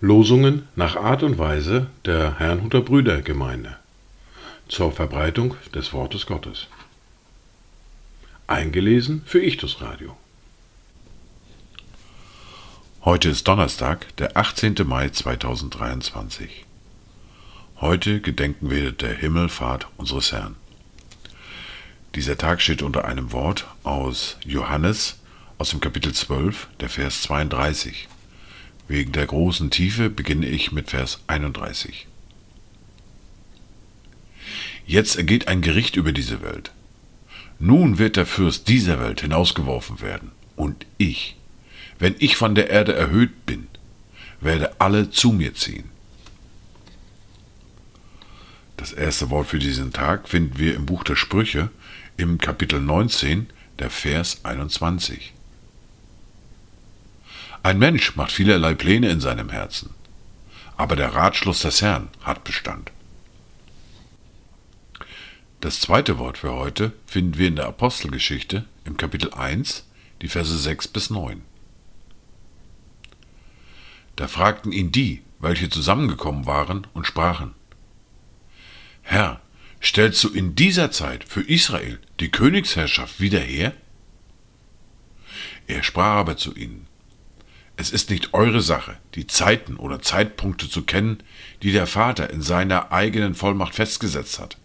Losungen nach Art und Weise der Herrnhuter Brüdergemeinde zur Verbreitung des Wortes Gottes. Eingelesen für Ichtus Radio. Heute ist Donnerstag, der 18. Mai 2023. Heute gedenken wir der Himmelfahrt unseres Herrn. Dieser Tag steht unter einem Wort aus Johannes aus dem Kapitel 12, der Vers 32. Wegen der großen Tiefe beginne ich mit Vers 31. Jetzt ergeht ein Gericht über diese Welt. Nun wird der Fürst dieser Welt hinausgeworfen werden, und ich, wenn ich von der Erde erhöht bin, werde alle zu mir ziehen. Das erste Wort für diesen Tag finden wir im Buch der Sprüche im Kapitel 19, der Vers 21. Ein Mensch macht vielerlei Pläne in seinem Herzen, aber der Ratschluss des Herrn hat Bestand. Das zweite Wort für heute finden wir in der Apostelgeschichte im Kapitel 1, die Verse 6 bis 9. Da fragten ihn die, welche zusammengekommen waren, und sprachen, Herr, stellst du in dieser Zeit für Israel die Königsherrschaft wieder her? Er sprach aber zu ihnen, es ist nicht eure Sache, die Zeiten oder Zeitpunkte zu kennen, die der Vater in seiner eigenen Vollmacht festgesetzt hat,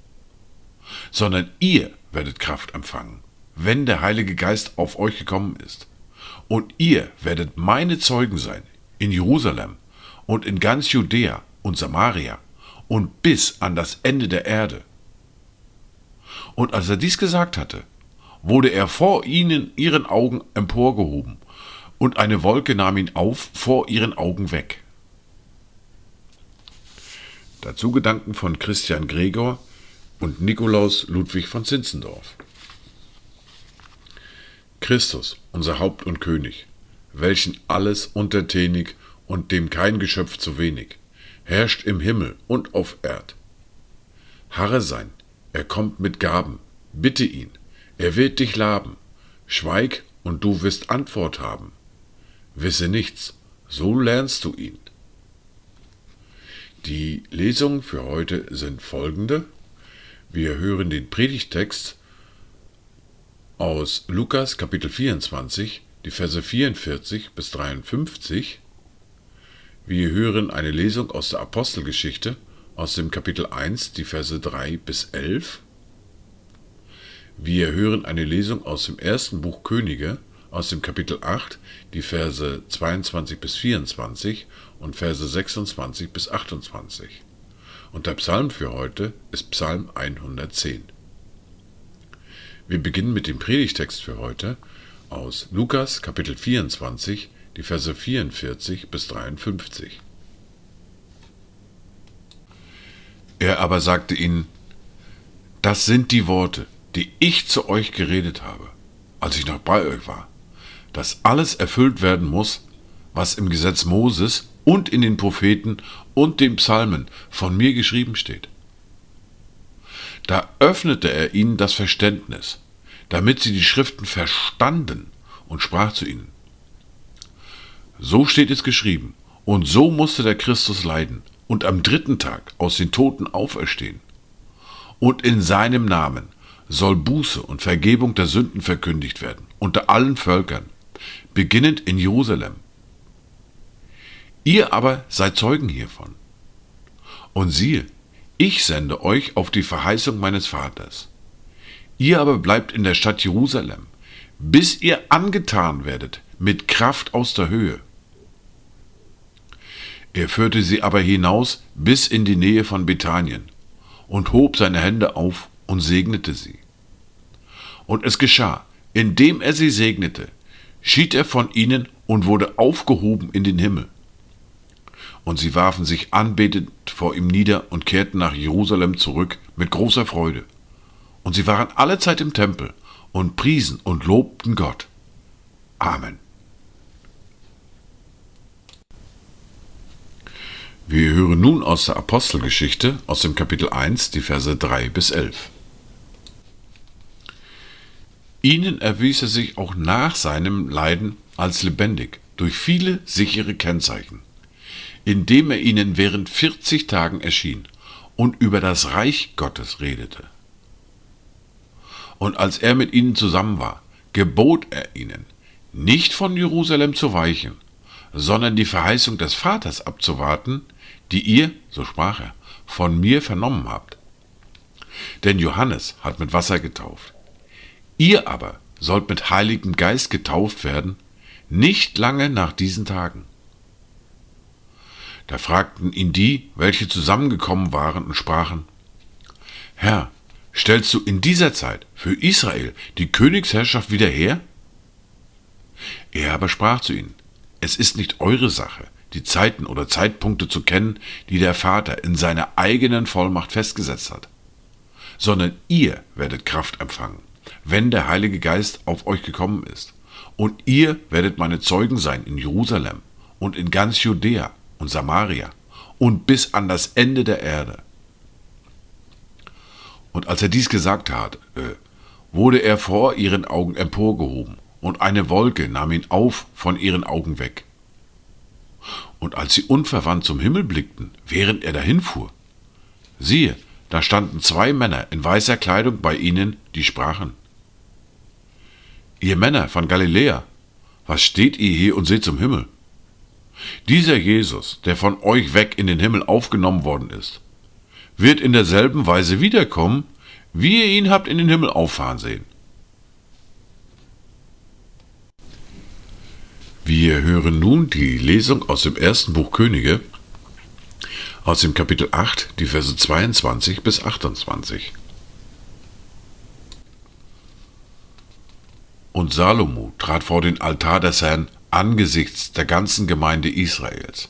sondern ihr werdet Kraft empfangen, wenn der Heilige Geist auf euch gekommen ist. Und ihr werdet meine Zeugen sein in Jerusalem und in ganz Judäa und Samaria und bis an das Ende der Erde. Und als er dies gesagt hatte, wurde er vor ihnen ihren Augen emporgehoben und eine Wolke nahm ihn auf vor ihren Augen weg. Dazu Gedanken von Christian Gregor und Nikolaus Ludwig von Zinzendorf. Christus, unser Haupt und König, welchen alles untertänig und dem kein Geschöpf zu wenig, herrscht im Himmel und auf Erd. Harre sein, er kommt mit Gaben, bitte ihn, er wird dich laben, schweig und du wirst Antwort haben. Wisse nichts, so lernst du ihn. Die Lesungen für heute sind folgende. Wir hören den Predigtext aus Lukas Kapitel 24, die Verse 44 bis 53. Wir hören eine Lesung aus der Apostelgeschichte aus dem Kapitel 1, die Verse 3 bis 11. Wir hören eine Lesung aus dem ersten Buch Könige aus dem Kapitel 8, die Verse 22 bis 24 und Verse 26 bis 28. Und der Psalm für heute ist Psalm 110. Wir beginnen mit dem Predigtext für heute aus Lukas Kapitel 24, die Verse 44 bis 53. Er aber sagte ihnen, das sind die Worte, die ich zu euch geredet habe, als ich noch bei euch war dass alles erfüllt werden muss, was im Gesetz Moses und in den Propheten und den Psalmen von mir geschrieben steht. Da öffnete er ihnen das Verständnis, damit sie die Schriften verstanden und sprach zu ihnen. So steht es geschrieben, und so musste der Christus leiden und am dritten Tag aus den Toten auferstehen. Und in seinem Namen soll Buße und Vergebung der Sünden verkündigt werden unter allen Völkern, beginnend in Jerusalem. Ihr aber seid Zeugen hiervon. Und siehe, ich sende euch auf die Verheißung meines Vaters. Ihr aber bleibt in der Stadt Jerusalem, bis ihr angetan werdet mit Kraft aus der Höhe. Er führte sie aber hinaus bis in die Nähe von Bethanien und hob seine Hände auf und segnete sie. Und es geschah, indem er sie segnete, schied er von ihnen und wurde aufgehoben in den Himmel. Und sie warfen sich anbetend vor ihm nieder und kehrten nach Jerusalem zurück mit großer Freude. Und sie waren alle Zeit im Tempel und priesen und lobten Gott. Amen. Wir hören nun aus der Apostelgeschichte aus dem Kapitel 1 die Verse 3 bis 11. Ihnen erwies er sich auch nach seinem Leiden als lebendig durch viele sichere Kennzeichen, indem er ihnen während 40 Tagen erschien und über das Reich Gottes redete. Und als er mit ihnen zusammen war, gebot er ihnen, nicht von Jerusalem zu weichen, sondern die Verheißung des Vaters abzuwarten, die ihr, so sprach er, von mir vernommen habt. Denn Johannes hat mit Wasser getauft. Ihr aber sollt mit Heiligem Geist getauft werden, nicht lange nach diesen Tagen. Da fragten ihn die, welche zusammengekommen waren und sprachen, Herr, stellst du in dieser Zeit für Israel die Königsherrschaft wieder her? Er aber sprach zu ihnen, es ist nicht eure Sache, die Zeiten oder Zeitpunkte zu kennen, die der Vater in seiner eigenen Vollmacht festgesetzt hat, sondern ihr werdet Kraft empfangen, wenn der Heilige Geist auf euch gekommen ist. Und ihr werdet meine Zeugen sein in Jerusalem und in ganz Judäa und Samaria und bis an das Ende der Erde. Und als er dies gesagt hatte, äh, wurde er vor ihren Augen emporgehoben und eine Wolke nahm ihn auf von ihren Augen weg. Und als sie unverwandt zum Himmel blickten, während er dahinfuhr, siehe, da standen zwei Männer in weißer Kleidung bei ihnen, die sprachen, Ihr Männer von Galiläa, was steht ihr hier und seht zum Himmel? Dieser Jesus, der von euch weg in den Himmel aufgenommen worden ist, wird in derselben Weise wiederkommen, wie ihr ihn habt in den Himmel auffahren sehen. Wir hören nun die Lesung aus dem ersten Buch Könige, aus dem Kapitel 8, die Verse 22 bis 28. Und Salomo trat vor den Altar des Herrn angesichts der ganzen Gemeinde Israels.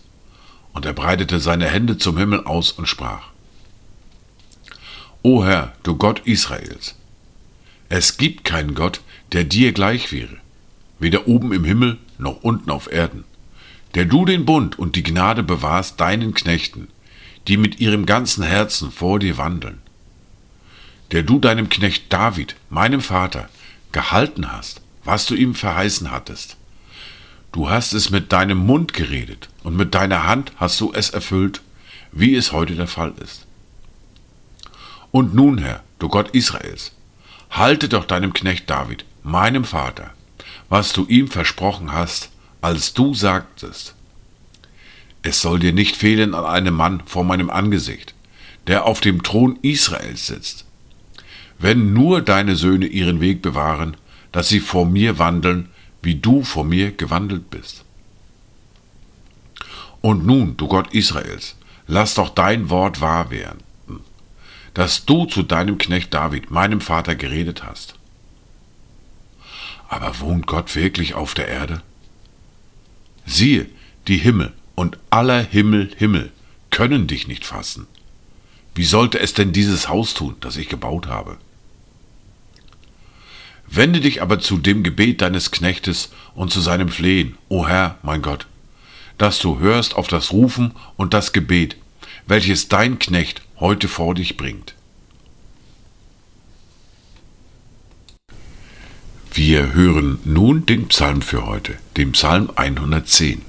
Und er breitete seine Hände zum Himmel aus und sprach, O Herr, du Gott Israels, es gibt keinen Gott, der dir gleich wäre, weder oben im Himmel noch unten auf Erden, der du den Bund und die Gnade bewahrst deinen Knechten, die mit ihrem ganzen Herzen vor dir wandeln, der du deinem Knecht David, meinem Vater, gehalten hast, was du ihm verheißen hattest. Du hast es mit deinem Mund geredet und mit deiner Hand hast du es erfüllt, wie es heute der Fall ist. Und nun, Herr, du Gott Israels, halte doch deinem Knecht David, meinem Vater, was du ihm versprochen hast, als du sagtest. Es soll dir nicht fehlen an einem Mann vor meinem Angesicht, der auf dem Thron Israels sitzt. Wenn nur deine Söhne ihren Weg bewahren, dass sie vor mir wandeln, wie du vor mir gewandelt bist. Und nun, du Gott Israels, lass doch dein Wort wahr werden, dass du zu deinem Knecht David, meinem Vater, geredet hast. Aber wohnt Gott wirklich auf der Erde? Siehe, die Himmel und aller Himmel Himmel können dich nicht fassen. Wie sollte es denn dieses Haus tun, das ich gebaut habe? Wende dich aber zu dem Gebet deines Knechtes und zu seinem Flehen, o Herr, mein Gott, dass du hörst auf das Rufen und das Gebet, welches dein Knecht heute vor dich bringt. Wir hören nun den Psalm für heute, den Psalm 110.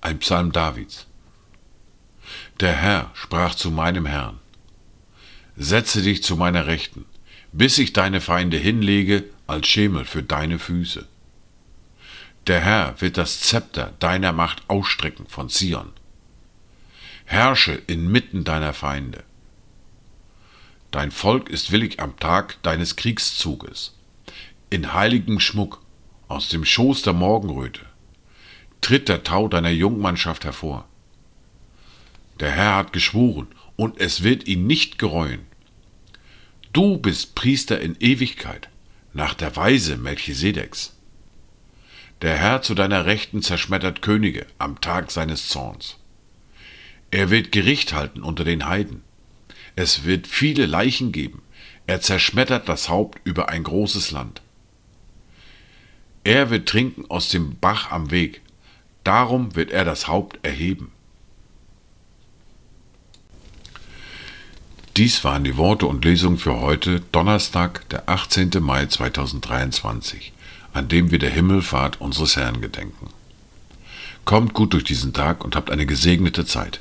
Ein Psalm Davids. Der Herr sprach zu meinem Herrn, Setze dich zu meiner Rechten, bis ich deine Feinde hinlege als Schemel für deine Füße. Der Herr wird das Zepter deiner Macht ausstrecken von Zion. Herrsche inmitten deiner Feinde. Dein Volk ist willig am Tag deines Kriegszuges. In heiligem Schmuck aus dem Schoß der Morgenröte tritt der Tau deiner Jungmannschaft hervor. Der Herr hat geschworen, und es wird ihn nicht gereuen. Du bist Priester in Ewigkeit, nach der Weise Melchisedeks. Der Herr zu deiner Rechten zerschmettert Könige am Tag seines Zorns. Er wird Gericht halten unter den Heiden. Es wird viele Leichen geben. Er zerschmettert das Haupt über ein großes Land. Er wird trinken aus dem Bach am Weg. Darum wird er das Haupt erheben. Dies waren die Worte und Lesungen für heute, Donnerstag, der 18. Mai 2023, an dem wir der Himmelfahrt unseres Herrn gedenken. Kommt gut durch diesen Tag und habt eine gesegnete Zeit.